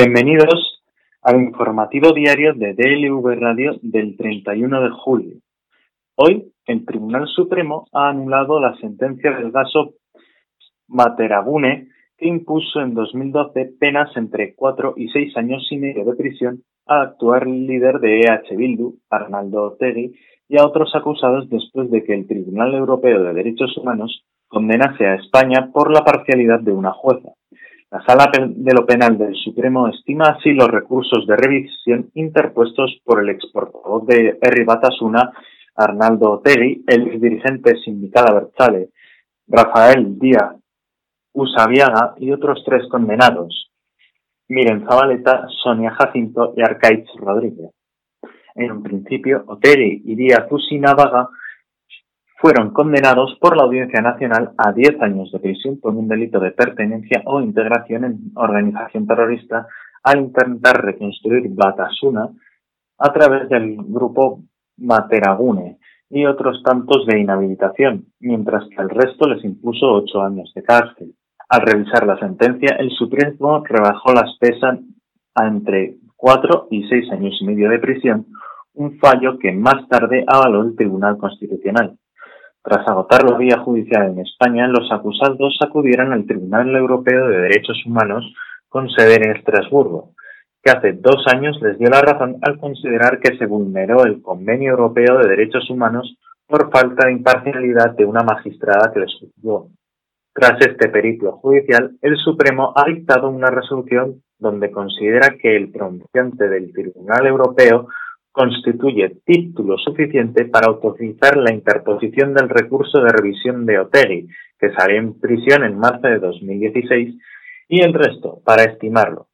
Bienvenidos al informativo diario de DLV Radio del 31 de julio. Hoy, el Tribunal Supremo ha anulado la sentencia del caso Materagune que impuso en 2012 penas entre 4 y 6 años y medio de prisión al actual líder de EH Bildu, Arnaldo Otegui, y a otros acusados después de que el Tribunal Europeo de Derechos Humanos condenase a España por la parcialidad de una jueza. La Sala de lo Penal del Supremo estima así los recursos de revisión interpuestos por el exportador de Herri Batasuna, Arnaldo Otegi, el dirigente sindical Abertzale, Rafael Díaz Usabiaga y otros tres condenados, Miren Zabaleta, Sonia Jacinto y Arcaich Rodríguez. En un principio, Otegi y Díaz Usinabaga fueron condenados por la Audiencia Nacional a 10 años de prisión por un delito de pertenencia o integración en organización terrorista al intentar reconstruir Batasuna a través del grupo Materagune y otros tantos de inhabilitación, mientras que al resto les impuso ocho años de cárcel. Al revisar la sentencia, el Supremo rebajó las pesas a entre cuatro y seis años y medio de prisión, un fallo que más tarde avaló el Tribunal Constitucional. Tras agotar la vía judicial en España, los acusados acudieron al Tribunal Europeo de Derechos Humanos con sede en Estrasburgo, que hace dos años les dio la razón al considerar que se vulneró el Convenio Europeo de Derechos Humanos por falta de imparcialidad de una magistrada que les juzgó. Tras este periplo judicial, el Supremo ha dictado una resolución donde considera que el pronunciante del Tribunal Europeo constituye título suficiente para autorizar la interposición del recurso de revisión de Otegi, que salió en prisión en marzo de 2016, y el resto para estimarlo.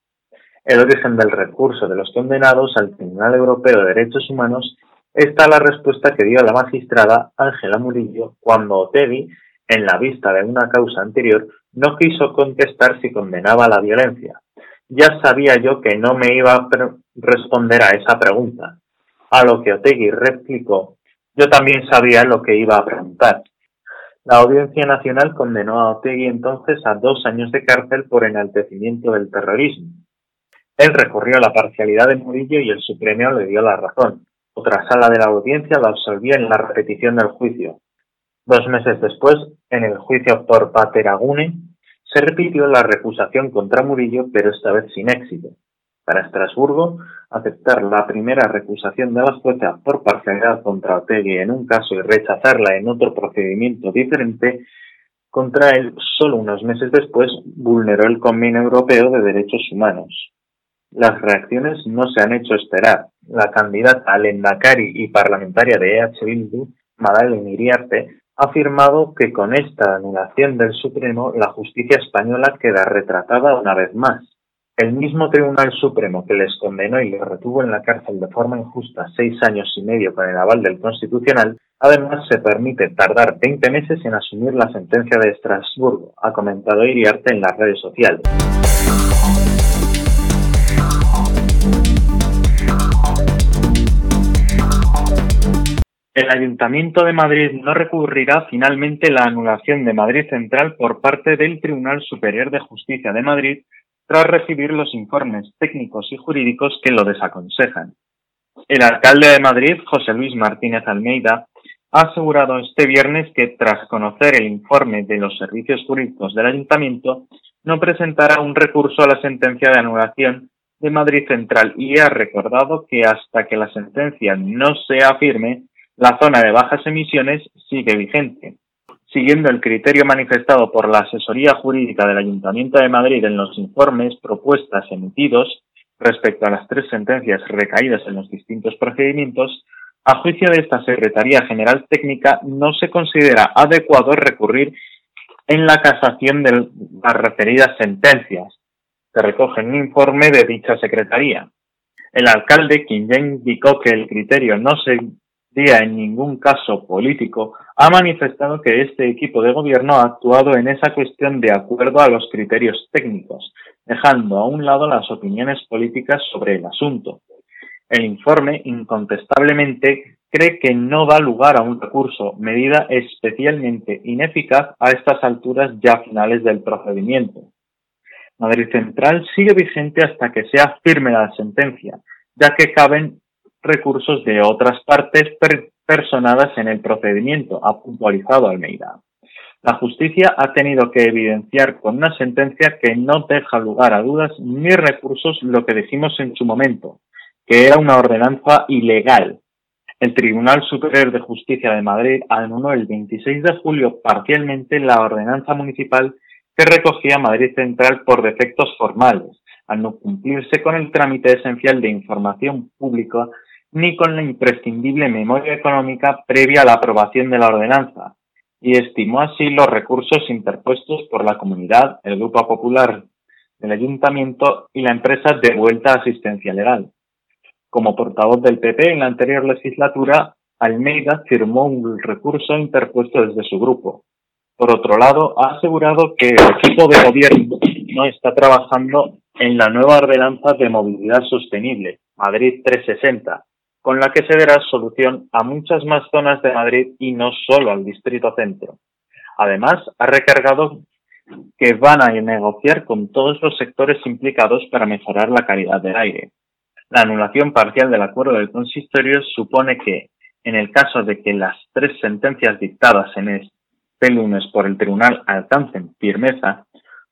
El origen del recurso de los condenados al Tribunal Europeo de Derechos Humanos está la respuesta que dio la magistrada Ángela Murillo cuando Otegi, en la vista de una causa anterior, no quiso contestar si condenaba la violencia. Ya sabía yo que no me iba a responder a esa pregunta, a lo que Otegui replicó, yo también sabía lo que iba a preguntar. La Audiencia Nacional condenó a Otegui entonces a dos años de cárcel por enaltecimiento del terrorismo. Él recurrió a la parcialidad de Murillo y el Supremo le dio la razón. Otra sala de la audiencia lo absolvió en la repetición del juicio. Dos meses después, en el juicio por Pateragune, se repitió la recusación contra Murillo, pero esta vez sin éxito. Para Estrasburgo, aceptar la primera recusación de la jueza por parcialidad contra Otegui en un caso y rechazarla en otro procedimiento diferente contra él solo unos meses después vulneró el Convenio Europeo de Derechos Humanos. Las reacciones no se han hecho esperar. La candidata al Endacari y parlamentaria de EH Bildu, Madeleine Iriarte, ha afirmado que con esta anulación del Supremo la justicia española queda retratada una vez más. El mismo Tribunal Supremo que les condenó y les retuvo en la cárcel de forma injusta seis años y medio con el aval del Constitucional, además se permite tardar 20 meses en asumir la sentencia de Estrasburgo, ha comentado Iriarte en las redes sociales. El Ayuntamiento de Madrid no recurrirá finalmente la anulación de Madrid Central por parte del Tribunal Superior de Justicia de Madrid tras recibir los informes técnicos y jurídicos que lo desaconsejan. El alcalde de Madrid, José Luis Martínez Almeida, ha asegurado este viernes que tras conocer el informe de los servicios jurídicos del ayuntamiento, no presentará un recurso a la sentencia de anulación de Madrid Central y ha recordado que hasta que la sentencia no sea firme, la zona de bajas emisiones sigue vigente siguiendo el criterio manifestado por la asesoría jurídica del Ayuntamiento de Madrid en los informes propuestas emitidos respecto a las tres sentencias recaídas en los distintos procedimientos, a juicio de esta Secretaría General Técnica no se considera adecuado recurrir en la casación de las referidas sentencias, que recogen un informe de dicha Secretaría. El alcalde, quien ya indicó que el criterio no se en ningún caso político, ha manifestado que este equipo de gobierno ha actuado en esa cuestión de acuerdo a los criterios técnicos, dejando a un lado las opiniones políticas sobre el asunto. El informe, incontestablemente, cree que no da lugar a un recurso, medida especialmente ineficaz a estas alturas ya finales del procedimiento. Madrid Central sigue vigente hasta que sea firme la sentencia, ya que caben recursos de otras partes personadas en el procedimiento, ha puntualizado Almeida. La justicia ha tenido que evidenciar con una sentencia que no deja lugar a dudas ni recursos lo que decimos en su momento, que era una ordenanza ilegal. El Tribunal Superior de Justicia de Madrid anuló el 26 de julio parcialmente la ordenanza municipal que recogía Madrid Central por defectos formales, al no cumplirse con el trámite esencial de información pública ni con la imprescindible memoria económica previa a la aprobación de la ordenanza, y estimó así los recursos interpuestos por la comunidad, el Grupo Popular del Ayuntamiento y la empresa de vuelta asistencia legal. Como portavoz del PP en la anterior legislatura, Almeida firmó un recurso interpuesto desde su grupo. Por otro lado, ha asegurado que el equipo de gobierno no está trabajando en la nueva ordenanza de movilidad sostenible, Madrid 360, con la que se dará solución a muchas más zonas de Madrid y no solo al Distrito Centro. Además, ha recargado que van a negociar con todos los sectores implicados para mejorar la calidad del aire. La anulación parcial del acuerdo del consistorio supone que, en el caso de que las tres sentencias dictadas en este lunes por el tribunal alcancen firmeza,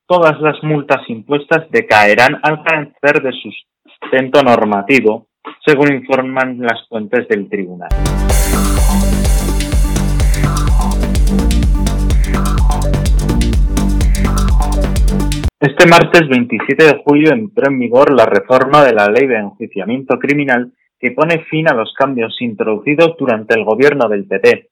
todas las multas impuestas decaerán al carecer de sustento normativo según informan las fuentes del tribunal. Este martes 27 de julio entró en vigor la reforma de la ley de enjuiciamiento criminal que pone fin a los cambios introducidos durante el gobierno del PP.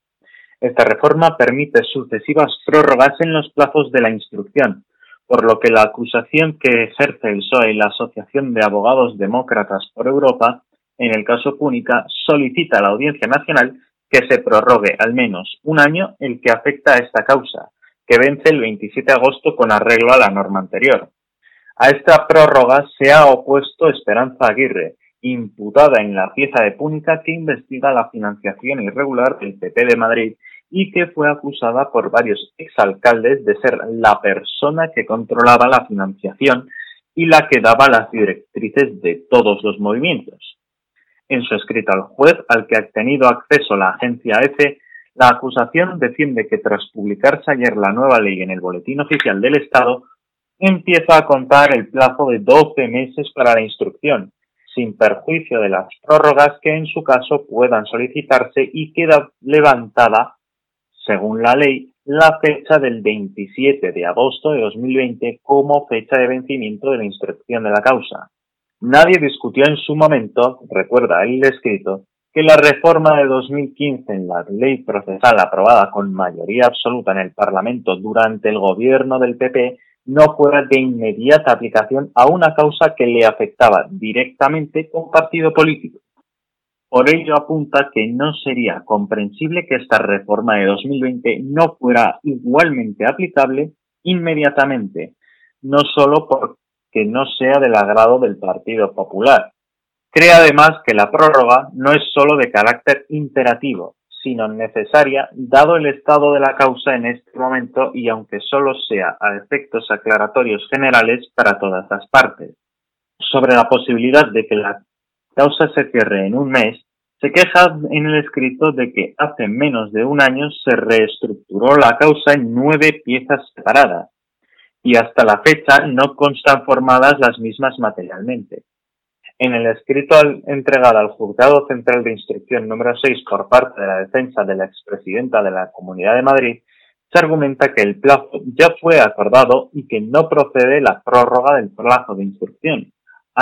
Esta reforma permite sucesivas prórrogas en los plazos de la instrucción, por lo que la acusación que ejerce el PSOE y la Asociación de Abogados Demócratas por Europa, en el caso Púnica, solicita a la Audiencia Nacional que se prorrogue al menos un año el que afecta a esta causa, que vence el 27 de agosto con arreglo a la norma anterior. A esta prórroga se ha opuesto Esperanza Aguirre, imputada en la pieza de Púnica que investiga la financiación irregular del PP de Madrid y que fue acusada por varios exalcaldes de ser la persona que controlaba la financiación y la que daba las directrices de todos los movimientos. En su escrito al juez, al que ha tenido acceso la agencia EFE, la acusación defiende que tras publicarse ayer la nueva ley en el Boletín Oficial del Estado, empieza a contar el plazo de 12 meses para la instrucción, sin perjuicio de las prórrogas que en su caso puedan solicitarse y queda levantada según la ley, la fecha del 27 de agosto de 2020 como fecha de vencimiento de la instrucción de la causa. Nadie discutió en su momento, recuerda el escrito, que la reforma de 2015 en la ley procesal aprobada con mayoría absoluta en el Parlamento durante el gobierno del PP no fuera de inmediata aplicación a una causa que le afectaba directamente con partido político. Por ello apunta que no sería comprensible que esta reforma de 2020 no fuera igualmente aplicable inmediatamente, no solo porque no sea del agrado del Partido Popular. Cree además que la prórroga no es solo de carácter imperativo, sino necesaria dado el estado de la causa en este momento y aunque solo sea a efectos aclaratorios generales para todas las partes. Sobre la posibilidad de que la causa se cierre en un mes, se queja en el escrito de que hace menos de un año se reestructuró la causa en nueve piezas separadas y hasta la fecha no constan formadas las mismas materialmente. En el escrito entregado al Juzgado Central de Instrucción número 6 por parte de la defensa de la expresidenta de la Comunidad de Madrid, se argumenta que el plazo ya fue acordado y que no procede la prórroga del plazo de instrucción.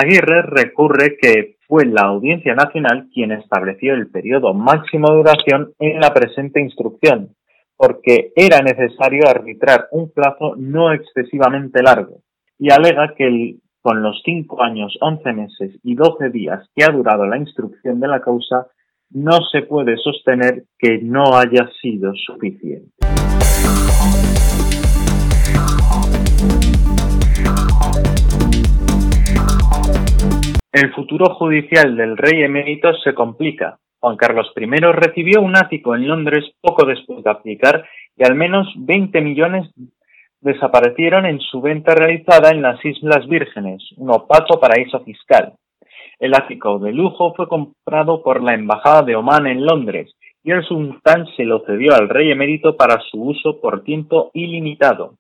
Aguirre recurre que fue la Audiencia Nacional quien estableció el periodo máximo de duración en la presente instrucción, porque era necesario arbitrar un plazo no excesivamente largo, y alega que con los cinco años, once meses y doce días que ha durado la instrucción de la causa, no se puede sostener que no haya sido suficiente. El futuro judicial del rey emérito se complica. Juan Carlos I recibió un ático en Londres poco después de aplicar y al menos 20 millones desaparecieron en su venta realizada en las Islas Vírgenes, un opaco paraíso fiscal. El ático de lujo fue comprado por la Embajada de Omán en Londres y el sultán se lo cedió al rey emérito para su uso por tiempo ilimitado,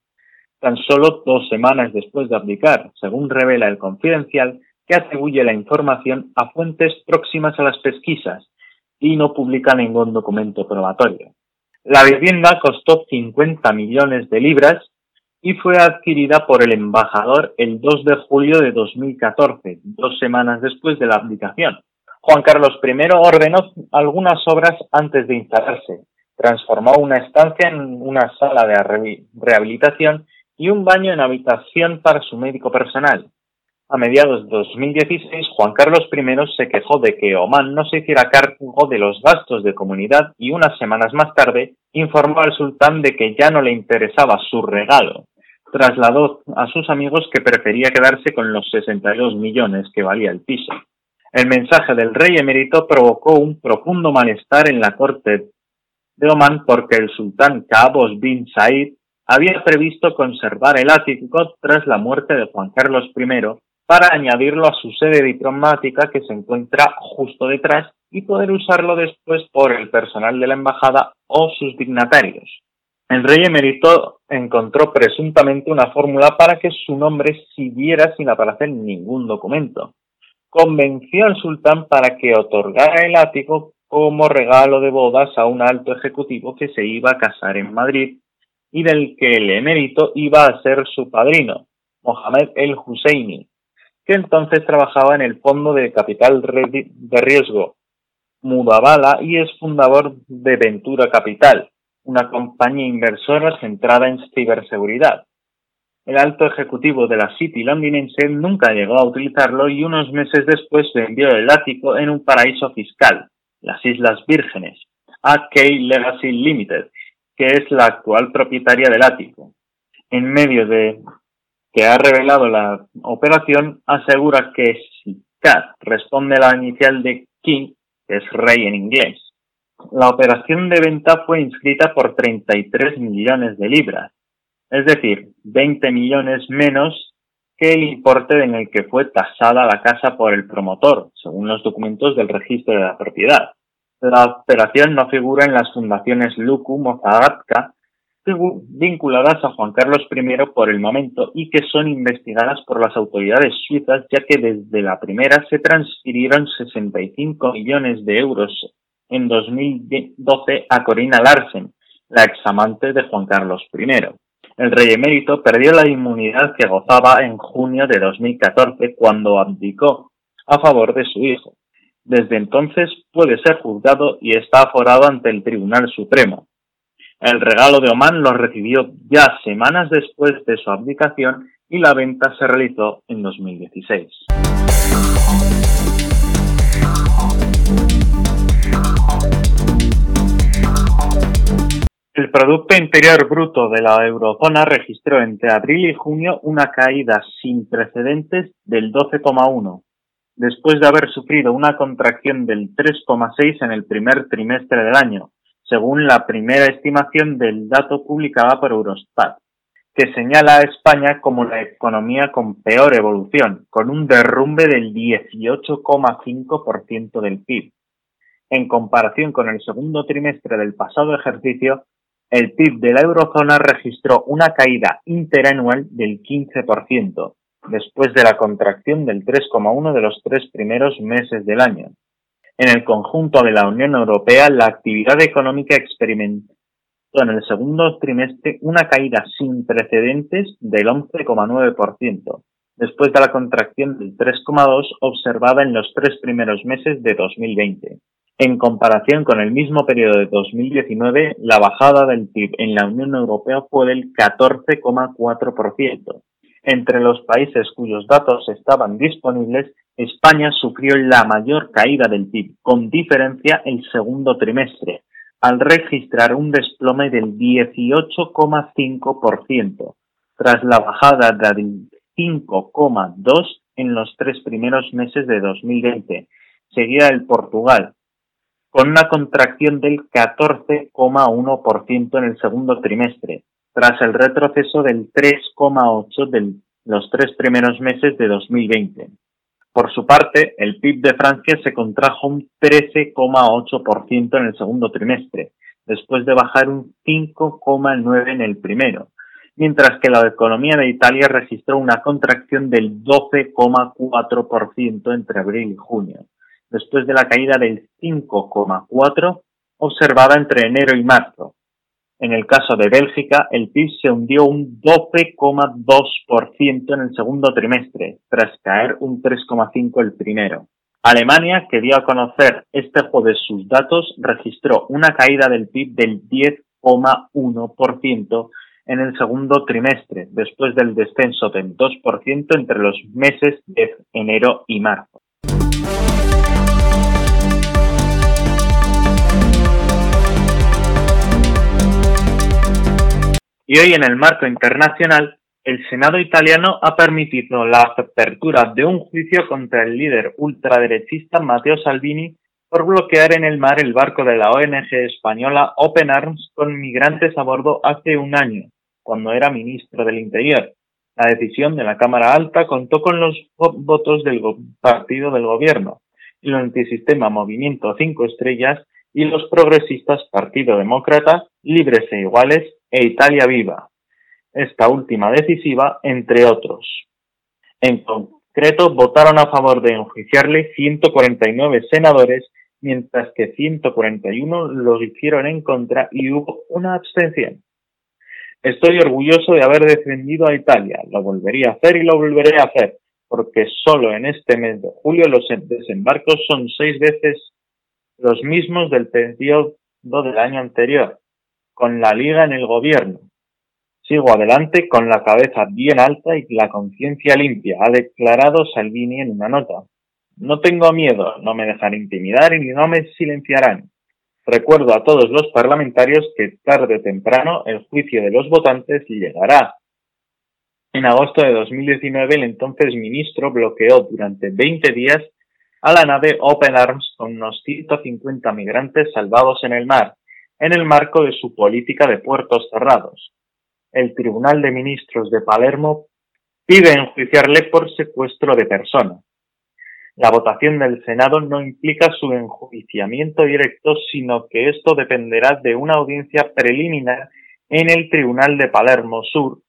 tan solo dos semanas después de abdicar, según revela el confidencial, que atribuye la información a fuentes próximas a las pesquisas y no publica ningún documento probatorio. La vivienda costó 50 millones de libras y fue adquirida por el embajador el 2 de julio de 2014, dos semanas después de la abdicación. Juan Carlos I ordenó algunas obras antes de instalarse. Transformó una estancia en una sala de rehabilitación y un baño en habitación para su médico personal. A mediados de 2016, Juan Carlos I se quejó de que Oman no se hiciera cargo de los gastos de comunidad y unas semanas más tarde informó al sultán de que ya no le interesaba su regalo. Trasladó a sus amigos que prefería quedarse con los 62 millones que valía el piso. El mensaje del rey emérito provocó un profundo malestar en la corte de Oman porque el sultán Qaboos bin Said había previsto conservar el ático tras la muerte de Juan Carlos I para añadirlo a su sede diplomática que se encuentra justo detrás y poder usarlo después por el personal de la embajada o sus dignatarios. El rey emérito encontró presuntamente una fórmula para que su nombre siguiera sin aparecer ningún documento. Convenció al sultán para que otorgara el ático como regalo de bodas a un alto ejecutivo que se iba a casar en Madrid y del que el emérito iba a ser su padrino, Mohamed el Husseini, que entonces trabajaba en el Fondo de Capital de Riesgo Mudabala y es fundador de Ventura Capital, una compañía inversora centrada en ciberseguridad. El alto ejecutivo de la City londinense nunca llegó a utilizarlo y unos meses después vendió el ático en un paraíso fiscal, las Islas Vírgenes, a Key Legacy Limited, que es la actual propietaria del ático. En medio de que ha revelado la operación, asegura que si Cat responde a la inicial de King, que es rey en inglés, la operación de venta fue inscrita por 33 millones de libras, es decir, 20 millones menos que el importe en el que fue tasada la casa por el promotor, según los documentos del registro de la propiedad. La operación no figura en las fundaciones Luku Mozagatka, vinculadas a Juan Carlos I por el momento y que son investigadas por las autoridades suizas, ya que desde la primera se transfirieron 65 millones de euros en 2012 a Corina Larsen, la examante de Juan Carlos I. El rey emérito perdió la inmunidad que gozaba en junio de 2014 cuando abdicó a favor de su hijo. Desde entonces puede ser juzgado y está aforado ante el Tribunal Supremo. El regalo de Oman lo recibió ya semanas después de su abdicación y la venta se realizó en 2016. El Producto Interior Bruto de la eurozona registró entre abril y junio una caída sin precedentes del 12,1, después de haber sufrido una contracción del 3,6 en el primer trimestre del año, según la primera estimación del dato publicada por Eurostat, que señala a España como la economía con peor evolución, con un derrumbe del 18,5% del PIB. En comparación con el segundo trimestre del pasado ejercicio, el PIB de la eurozona registró una caída interanual del 15%, después de la contracción del 3,1 de los tres primeros meses del año. En el conjunto de la Unión Europea, la actividad económica experimentó en el segundo trimestre una caída sin precedentes del 11,9%, después de la contracción del 3,2 observada en los tres primeros meses de 2020. En comparación con el mismo periodo de 2019, la bajada del PIB en la Unión Europea fue del 14,4%. Entre los países cuyos datos estaban disponibles, España sufrió la mayor caída del PIB, con diferencia el segundo trimestre, al registrar un desplome del 18,5%, tras la bajada del 5,2% en los tres primeros meses de 2020. Seguía el Portugal, con una contracción del 14,1% en el segundo trimestre, tras el retroceso del 3,8 de los tres primeros meses de 2020. Por su parte, el PIB de Francia se contrajo un 13,8% en el segundo trimestre, después de bajar un 5,9% en el primero, mientras que la economía de Italia registró una contracción del 12,4% entre abril y junio, después de la caída del 5,4% observada entre enero y marzo. En el caso de Bélgica, el PIB se hundió un 12,2% en el segundo trimestre, tras caer un 3,5% el primero. Alemania, que dio a conocer este jueves sus datos, registró una caída del PIB del 10,1% en el segundo trimestre, después del descenso del 2% entre los meses de enero y marzo. Y hoy en el marco internacional, el Senado italiano ha permitido la apertura de un juicio contra el líder ultraderechista Matteo Salvini por bloquear en el mar el barco de la ONG española Open Arms con migrantes a bordo hace un año, cuando era ministro del Interior. La decisión de la Cámara Alta contó con los votos del partido del gobierno, el antisistema Movimiento Cinco Estrellas y los progresistas Partido Demócrata, Libres e Iguales e Italia Viva, esta última decisiva, entre otros. En concreto, votaron a favor de enjuiciarle 149 senadores, mientras que 141 lo hicieron en contra y hubo una abstención. Estoy orgulloso de haber defendido a Italia, lo volvería a hacer y lo volveré a hacer, porque solo en este mes de julio los desembarcos son seis veces los mismos del periodo del año anterior con la liga en el gobierno. Sigo adelante con la cabeza bien alta y la conciencia limpia, ha declarado Salvini en una nota. No tengo miedo, no me dejaré intimidar y no me silenciarán. Recuerdo a todos los parlamentarios que tarde o temprano el juicio de los votantes llegará. En agosto de 2019 el entonces ministro bloqueó durante 20 días a la nave Open Arms con unos 150 migrantes salvados en el mar, en el marco de su política de puertos cerrados. El Tribunal de Ministros de Palermo pide enjuiciarle por secuestro de personas. La votación del Senado no implica su enjuiciamiento directo, sino que esto dependerá de una audiencia preliminar en el Tribunal de Palermo Sur,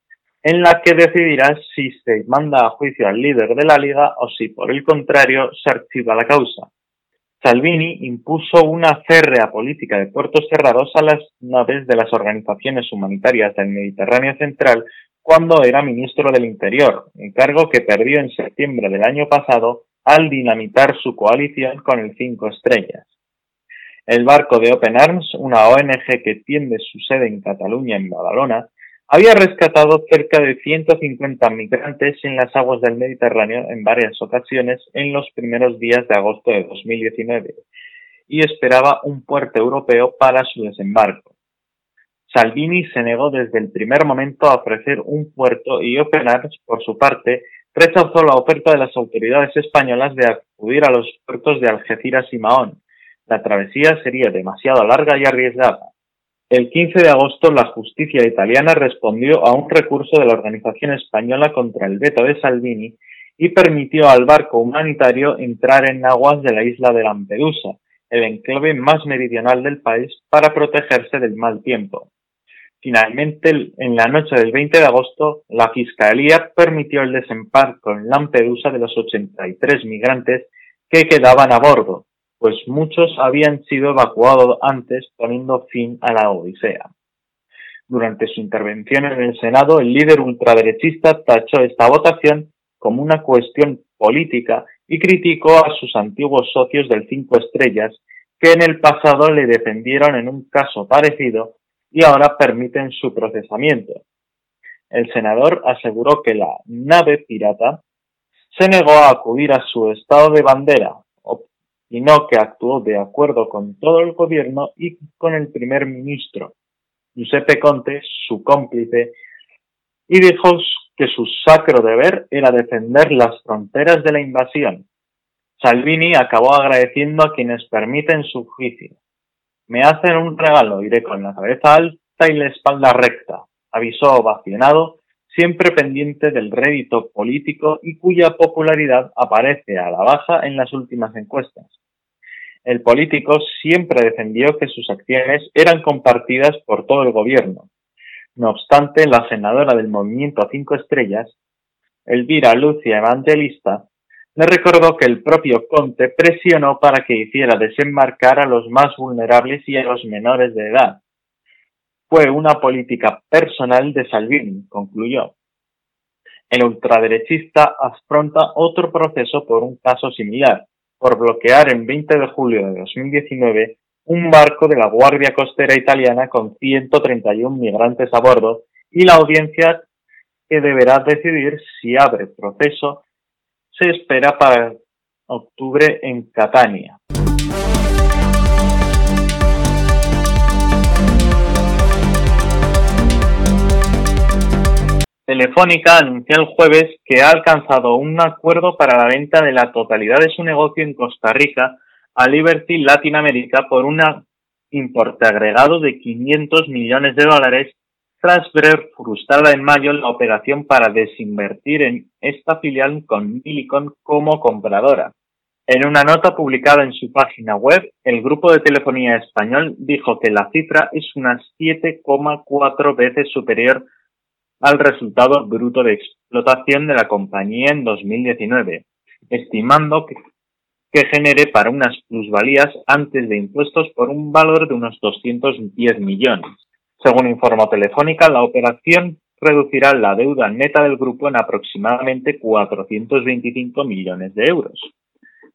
en la que decidirá si se manda a juicio al líder de la Liga o si, por el contrario, se archiva la causa. Salvini impuso una férrea política de puertos cerrados a las naves de las organizaciones humanitarias del Mediterráneo Central cuando era ministro del Interior, encargo que perdió en septiembre del año pasado al dinamitar su coalición con el Cinco Estrellas. El barco de Open Arms, una ONG que tiende su sede en Cataluña, en Badalona, había rescatado cerca de 150 migrantes en las aguas del Mediterráneo en varias ocasiones en los primeros días de agosto de 2019 y esperaba un puerto europeo para su desembarco. Salvini se negó desde el primer momento a ofrecer un puerto y Open por su parte, rechazó la oferta de las autoridades españolas de acudir a los puertos de Algeciras y Mahón. La travesía sería demasiado larga y arriesgada. El 15 de agosto, la justicia italiana respondió a un recurso de la organización española contra el veto de Salvini y permitió al barco humanitario entrar en aguas de la isla de Lampedusa, el enclave más meridional del país, para protegerse del mal tiempo. Finalmente, en la noche del 20 de agosto, la Fiscalía permitió el desembarco en Lampedusa de los 83 migrantes que quedaban a bordo, pues muchos habían sido evacuados antes poniendo fin a la Odisea. Durante su intervención en el Senado, el líder ultraderechista tachó esta votación como una cuestión política y criticó a sus antiguos socios del Cinco Estrellas que en el pasado le defendieron en un caso parecido y ahora permiten su procesamiento. El senador aseguró que la nave pirata se negó a acudir a su estado de bandera, sino que actuó de acuerdo con todo el gobierno y con el primer ministro, Giuseppe Conte, su cómplice, y dijo que su sacro deber era defender las fronteras de la invasión. Salvini acabó agradeciendo a quienes permiten su juicio. Me hacen un regalo, iré con la cabeza alta y la espalda recta. avisó ovacionado, siempre pendiente del rédito político y cuya popularidad aparece a la baja en las últimas encuestas. El político siempre defendió que sus acciones eran compartidas por todo el gobierno. No obstante, la senadora del Movimiento Cinco Estrellas, Elvira Lucia Evangelista, le recordó que el propio Conte presionó para que hiciera desembarcar a los más vulnerables y a los menores de edad. Fue una política personal de Salvini, concluyó. El ultraderechista afronta otro proceso por un caso similar, por bloquear en 20 de julio de 2019 un barco de la Guardia Costera italiana con 131 migrantes a bordo y la audiencia que deberá decidir si abre proceso se espera para octubre en Catania. Telefónica anunció el jueves que ha alcanzado un acuerdo para la venta de la totalidad de su negocio en Costa Rica a Liberty Latinoamérica por un importe agregado de 500 millones de dólares tras ver frustrada en mayo la operación para desinvertir en esta filial con Millicom como compradora. En una nota publicada en su página web, el grupo de telefonía español dijo que la cifra es unas 7,4 veces superior al resultado bruto de explotación de la compañía en 2019, estimando que, genere para unas plusvalías antes de impuestos por un valor de unos 210 millones. Según informó Telefónica, la operación reducirá la deuda neta del grupo en aproximadamente 425 millones de euros.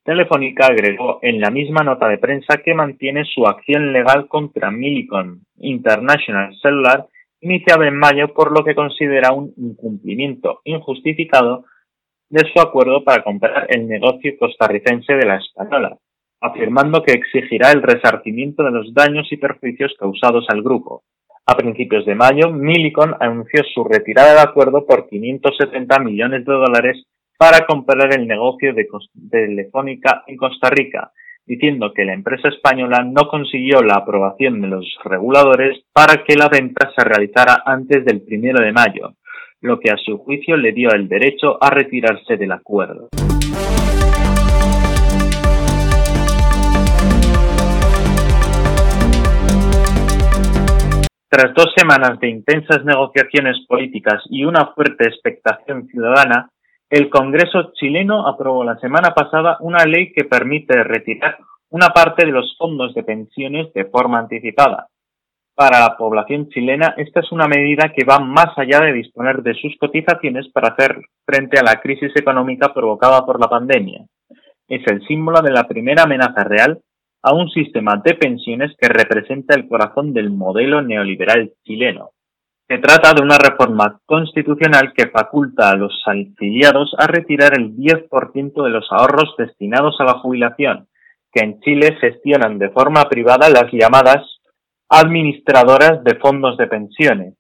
Telefónica agregó en la misma nota de prensa que mantiene su acción legal contra Millicom International Cellular iniciada en mayo por lo que considera un incumplimiento injustificado de su acuerdo para comprar el negocio costarricense de la española, afirmando que exigirá el resarcimiento de los daños y perjuicios causados al grupo. A principios de mayo, Millicom anunció su retirada del acuerdo por 570 millones de dólares para comprar el negocio de Telefónica en Costa Rica, diciendo que la empresa española no consiguió la aprobación de los reguladores para que la venta se realizara antes del primero de mayo, lo que a su juicio le dio el derecho a retirarse del acuerdo. Tras dos semanas de intensas negociaciones políticas y una fuerte expectación ciudadana, el Congreso chileno aprobó la semana pasada una ley que permite retirar una parte de los fondos de pensiones de forma anticipada. Para la población chilena, esta es una medida que va más allá de disponer de sus cotizaciones para hacer frente a la crisis económica provocada por la pandemia. Es el símbolo de la primera amenaza real a un sistema de pensiones que representa el corazón del modelo neoliberal chileno. Se trata de una reforma constitucional que faculta a los afiliados a retirar el 10% de los ahorros destinados a la jubilación, que en Chile gestionan de forma privada las llamadas administradoras de fondos de pensiones.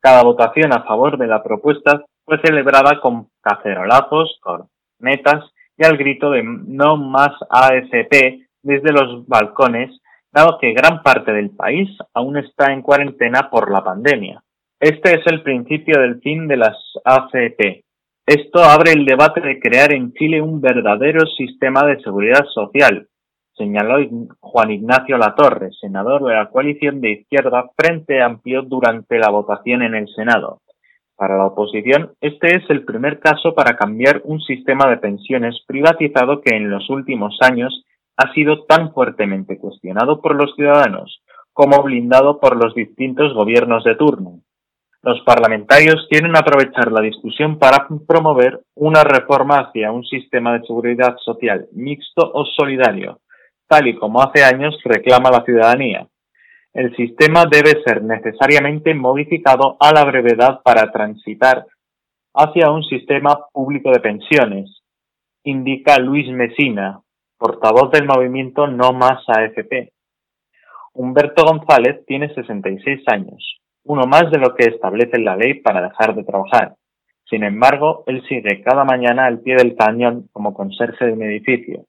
Cada votación a favor de la propuesta fue celebrada con cacerolazos, cornetas y al grito de no más AFP desde los balcones, dado que gran parte del país aún está en cuarentena por la pandemia. Este es el principio del fin de las AFP. Esto abre el debate de crear en Chile un verdadero sistema de seguridad social, señaló Juan Ignacio Latorre, senador de la coalición de izquierda Frente Amplio durante la votación en el Senado. Para la oposición, este es el primer caso para cambiar un sistema de pensiones privatizado que en los últimos años ha sido tan fuertemente cuestionado por los ciudadanos como blindado por los distintos gobiernos de turno. Los parlamentarios quieren aprovechar la discusión para promover una reforma hacia un sistema de seguridad social mixto o solidario, tal y como hace años reclama la ciudadanía. El sistema debe ser necesariamente modificado a la brevedad para transitar hacia un sistema público de pensiones, indica Luis Mesina, portavoz del movimiento No Más AFP. Humberto González tiene 66 años, uno más de lo que establece la ley para dejar de trabajar. Sin embargo, él sigue cada mañana al pie del cañón como conserje de un edificio.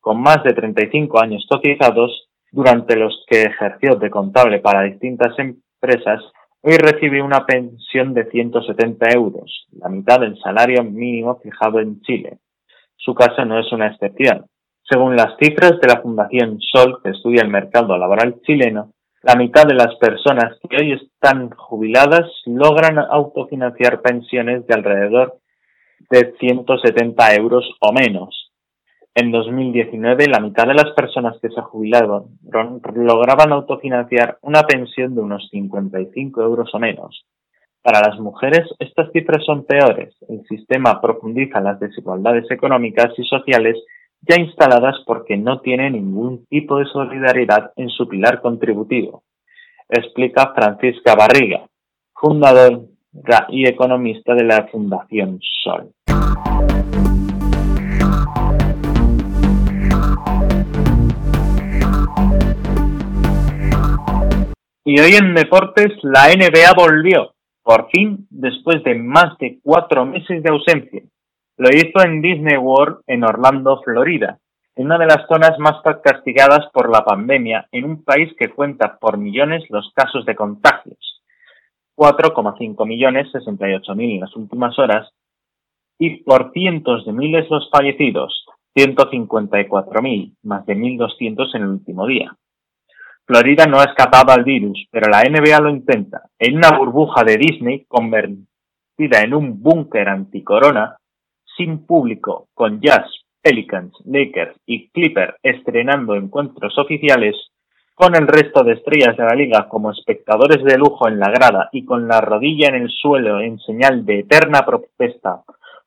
Con más de 35 años cotizados, durante los que ejerció de contable para distintas empresas, hoy recibe una pensión de 170 euros, la mitad del salario mínimo fijado en Chile. Su caso no es una excepción. Según las cifras de la Fundación Sol, que estudia el mercado laboral chileno, la mitad de las personas que hoy están jubiladas logran autofinanciar pensiones de alrededor de 170 euros o menos. En 2019, la mitad de las personas que se jubilaron lograban autofinanciar una pensión de unos 55 euros o menos. Para las mujeres, estas cifras son peores. El sistema profundiza las desigualdades económicas y sociales ya instaladas porque no tiene ningún tipo de solidaridad en su pilar contributivo, explica Francisca Barriga, fundadora y economista de la Fundación Sol. Y hoy en deportes la NBA volvió, por fin, después de más de cuatro meses de ausencia. Lo hizo en Disney World en Orlando, Florida, en una de las zonas más castigadas por la pandemia en un país que cuenta por millones los casos de contagios. 4,5 millones 68 mil en las últimas horas y por cientos de miles los fallecidos, 154 mil, más de 1.200 en el último día. Florida no ha escapado al virus, pero la NBA lo intenta. En una burbuja de Disney convertida en un búnker anticorona, sin público, con Jazz, Pelicans, Lakers y Clipper estrenando encuentros oficiales, con el resto de estrellas de la liga como espectadores de lujo en la grada y con la rodilla en el suelo en señal de eterna protesta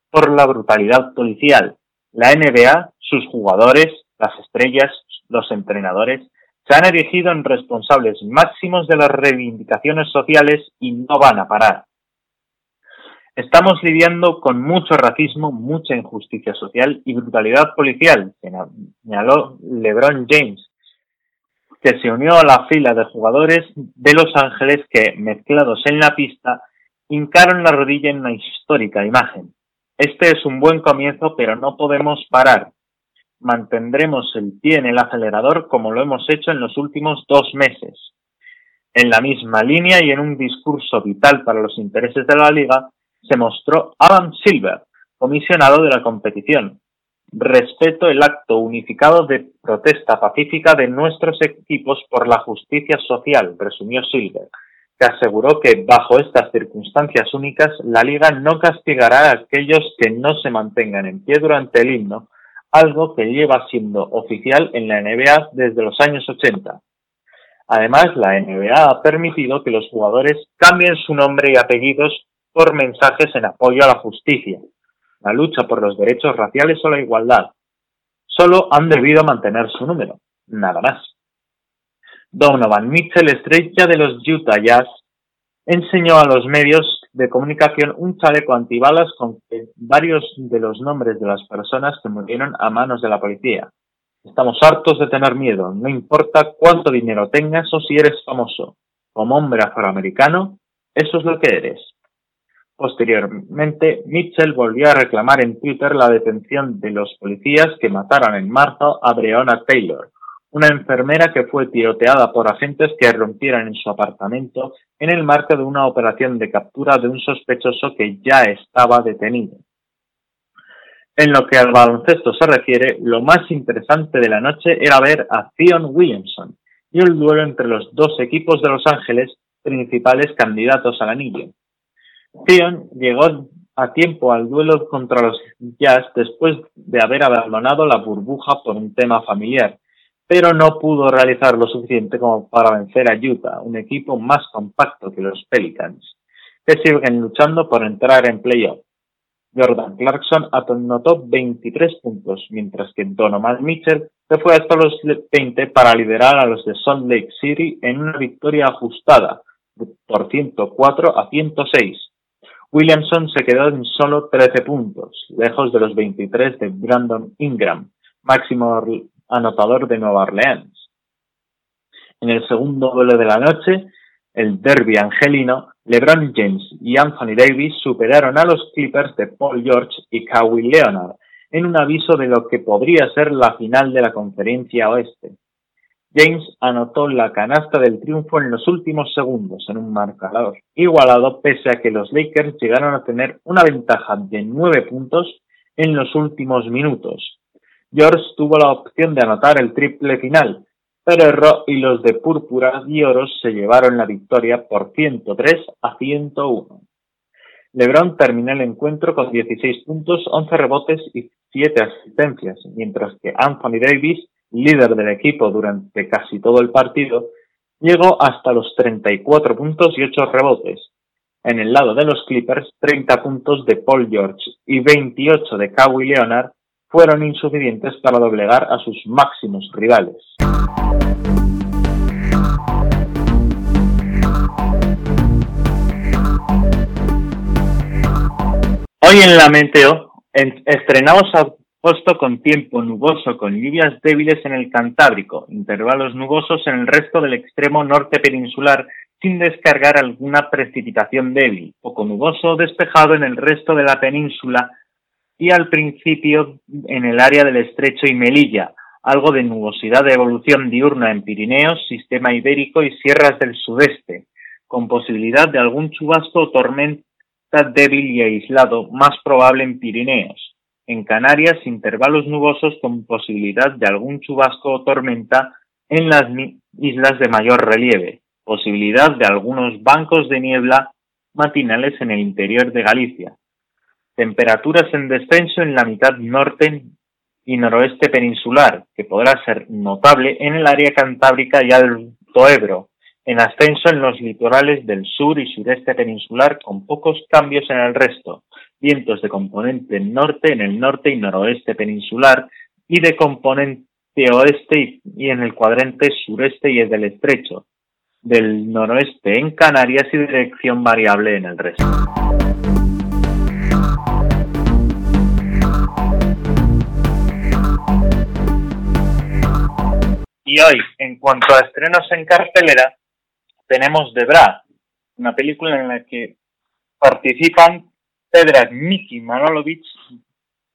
por la brutalidad policial, la NBA, sus jugadores, las estrellas, los entrenadores, se han erigido en responsables máximos de las reivindicaciones sociales y no van a parar. Estamos lidiando con mucho racismo, mucha injusticia social y brutalidad policial, señaló LeBron James, que se unió a la fila de jugadores de Los Ángeles que, mezclados en la pista, hincaron la rodilla en una histórica imagen. Este es un buen comienzo, pero no podemos parar. Mantendremos el pie en el acelerador como lo hemos hecho en los últimos dos meses. En la misma línea y en un discurso vital para los intereses de la liga, se mostró Adam Silver, comisionado de la competición. Respeto el acto unificado de protesta pacífica de nuestros equipos por la justicia social, presumió Silver, que aseguró que bajo estas circunstancias únicas la liga no castigará a aquellos que no se mantengan en pie durante el himno, algo que lleva siendo oficial en la NBA desde los años 80. Además, la NBA ha permitido que los jugadores cambien su nombre y apellidos por mensajes en apoyo a la justicia, la lucha por los derechos raciales o la igualdad. Solo han debido mantener su número, nada más. Donovan Mitchell, estrella de los Utah Jazz, enseñó a los medios de comunicación un chaleco antibalas con varios de los nombres de las personas que murieron a manos de la policía. Estamos hartos de tener miedo, no importa cuánto dinero tengas o si eres famoso. Como hombre afroamericano, eso es lo que eres. Posteriormente, Mitchell volvió a reclamar en Twitter la detención de los policías que mataron en marzo a Breonna Taylor, una enfermera que fue tiroteada por agentes que rompieron en su apartamento en el marco de una operación de captura de un sospechoso que ya estaba detenido. En lo que al baloncesto se refiere, lo más interesante de la noche era ver a Theon Williamson y el duelo entre los dos equipos de Los Ángeles, principales candidatos al anillo. Theon llegó a tiempo al duelo contra los Jazz después de haber abandonado la burbuja por un tema familiar, pero no pudo realizar lo suficiente como para vencer a Utah, un equipo más compacto que los Pelicans, que siguen luchando por entrar en playoff. Jordan Clarkson anotó 23 puntos, mientras que Donovan Mitchell se fue hasta los 20 para liderar a los de Salt Lake City en una victoria ajustada por 104 a 106 Williamson se quedó en solo 13 puntos, lejos de los 23 de Brandon Ingram, máximo anotador de Nueva Orleans. En el segundo duelo de la noche, el derby angelino, LeBron James y Anthony Davis superaron a los Clippers de Paul George y Kawhi Leonard en un aviso de lo que podría ser la final de la conferencia oeste. James anotó la canasta del triunfo en los últimos segundos en un marcador igualado pese a que los Lakers llegaron a tener una ventaja de nueve puntos en los últimos minutos. George tuvo la opción de anotar el triple final, pero erró y los de púrpura y oro se llevaron la victoria por 103 a 101. LeBron terminó el encuentro con 16 puntos, 11 rebotes y 7 asistencias, mientras que Anthony Davis líder del equipo durante casi todo el partido, llegó hasta los 34 puntos y 8 rebotes. En el lado de los Clippers, 30 puntos de Paul George y 28 de Kawhi Leonard fueron insuficientes para doblegar a sus máximos rivales. Hoy en la Meteo estrenamos a Puesto con tiempo nuboso con lluvias débiles en el Cantábrico, intervalos nubosos en el resto del extremo norte peninsular sin descargar alguna precipitación débil, poco nuboso despejado en el resto de la península y al principio en el área del estrecho y Melilla, algo de nubosidad de evolución diurna en Pirineos, sistema ibérico y sierras del sudeste, con posibilidad de algún chubasco o tormenta débil y aislado, más probable en Pirineos en Canarias, intervalos nubosos con posibilidad de algún chubasco o tormenta en las islas de mayor relieve, posibilidad de algunos bancos de niebla matinales en el interior de Galicia. Temperaturas en descenso en la mitad norte y noroeste peninsular, que podrá ser notable en el área cantábrica y Alto Ebro, en ascenso en los litorales del sur y sureste peninsular con pocos cambios en el resto, vientos de componente norte en el norte y noroeste peninsular y de componente oeste y, en el cuadrante sureste y el del estrecho, del noroeste en Canarias y dirección variable en el resto. Y hoy, en cuanto a estrenos en cartelera, tenemos The Bra, una película en la que participan Pedra Miki Manolovic,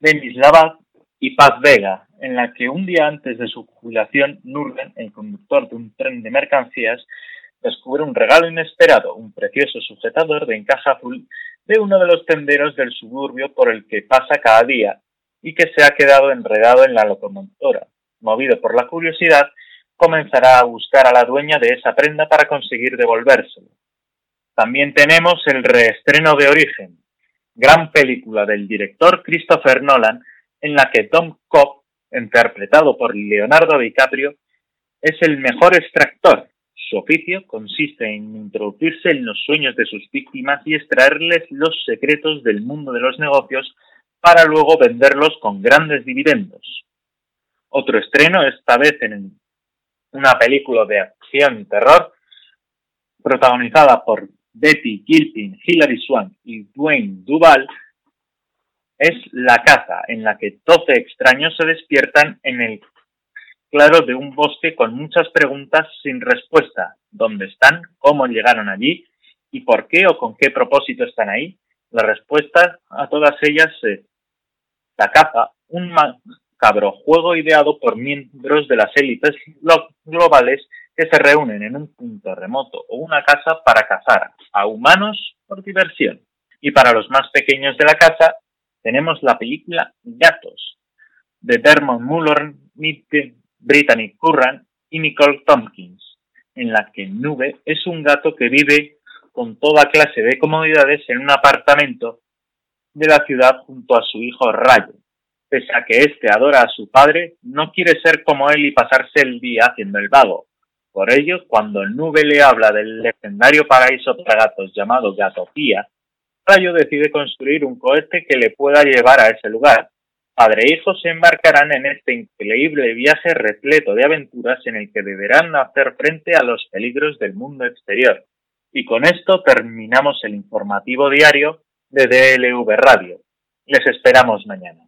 Denis Labat y Paz Vega, en la que un día antes de su jubilación, Nurden, el conductor de un tren de mercancías, descubre un regalo inesperado, un precioso sujetador de encaje azul de uno de los tenderos del suburbio por el que pasa cada día y que se ha quedado enredado en la locomotora. Movido por la curiosidad, comenzará a buscar a la dueña de esa prenda para conseguir devolvérselo. También tenemos el reestreno de Origen, gran película del director Christopher Nolan, en la que Tom Cobb, interpretado por Leonardo DiCaprio, es el mejor extractor. Su oficio consiste en introducirse en los sueños de sus víctimas y extraerles los secretos del mundo de los negocios para luego venderlos con grandes dividendos. Otro estreno, esta vez en una película de acción y terror, protagonizada por Betty Gilpin, Hilary Swank y Dwayne Duval, es La Caza, en la que 12 extraños se despiertan en el claro de un bosque con muchas preguntas sin respuesta. ¿Dónde están? ¿Cómo llegaron allí? ¿Y por qué o con qué propósito están ahí? La respuesta a todas ellas es La Caza, un macabro juego ideado por miembros de las élites globales que se reúnen en un punto remoto o una casa para cazar a humanos por diversión. Y para los más pequeños de la casa tenemos la película Gatos de Dermot Mulroney, Brittany Curran y Nicole Tompkins, en la que Nube es un gato que vive con toda clase de comodidades en un apartamento de la ciudad junto a su hijo Rayo. Pese a que éste adora a su padre, no quiere ser como él y pasarse el día haciendo el vago, por ello, cuando nube le habla del legendario paraíso para gatos llamado Gatopía, Rayo decide construir un cohete que le pueda llevar a ese lugar. Padre e hijo se embarcarán en este increíble viaje repleto de aventuras en el que deberán hacer frente a los peligros del mundo exterior. Y con esto terminamos el informativo diario de DLV Radio. Les esperamos mañana.